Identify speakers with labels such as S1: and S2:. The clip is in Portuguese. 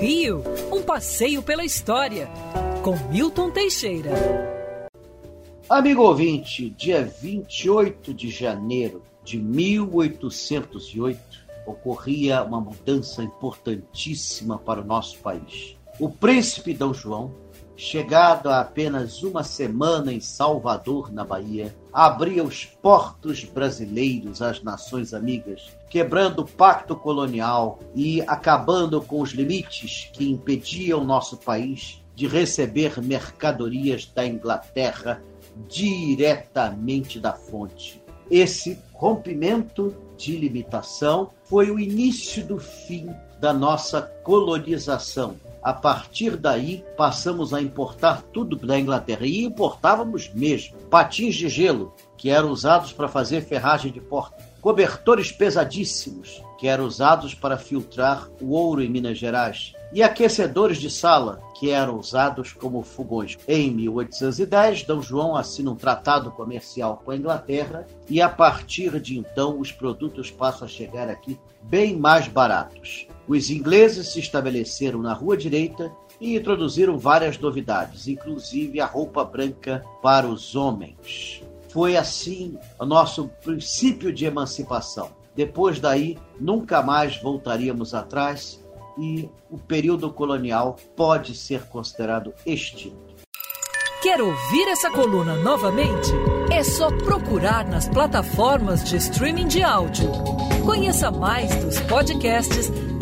S1: Rio, um passeio pela história, com Milton Teixeira.
S2: Amigo ouvinte, dia 28 de janeiro de 1808 ocorria uma mudança importantíssima para o nosso país. O príncipe Dom João, chegado há apenas uma semana em Salvador, na Bahia, abria os portos brasileiros às nações amigas, quebrando o pacto colonial e acabando com os limites que impediam nosso país de receber mercadorias da Inglaterra diretamente da fonte. Esse rompimento de limitação foi o início do fim da nossa colonização. A partir daí, passamos a importar tudo da Inglaterra. E importávamos mesmo. Patins de gelo, que eram usados para fazer ferragem de porta. Cobertores pesadíssimos, que eram usados para filtrar o ouro em Minas Gerais. E aquecedores de sala, que eram usados como fogões. Em 1810, D. João assina um tratado comercial com a Inglaterra e a partir de então os produtos passam a chegar aqui bem mais baratos. Os ingleses se estabeleceram na Rua Direita e introduziram várias novidades, inclusive a roupa branca para os homens. Foi assim o nosso princípio de emancipação. Depois daí, nunca mais voltaríamos atrás e o período colonial pode ser considerado extinto.
S1: Quer ouvir essa coluna novamente? É só procurar nas plataformas de streaming de áudio. Conheça mais dos podcasts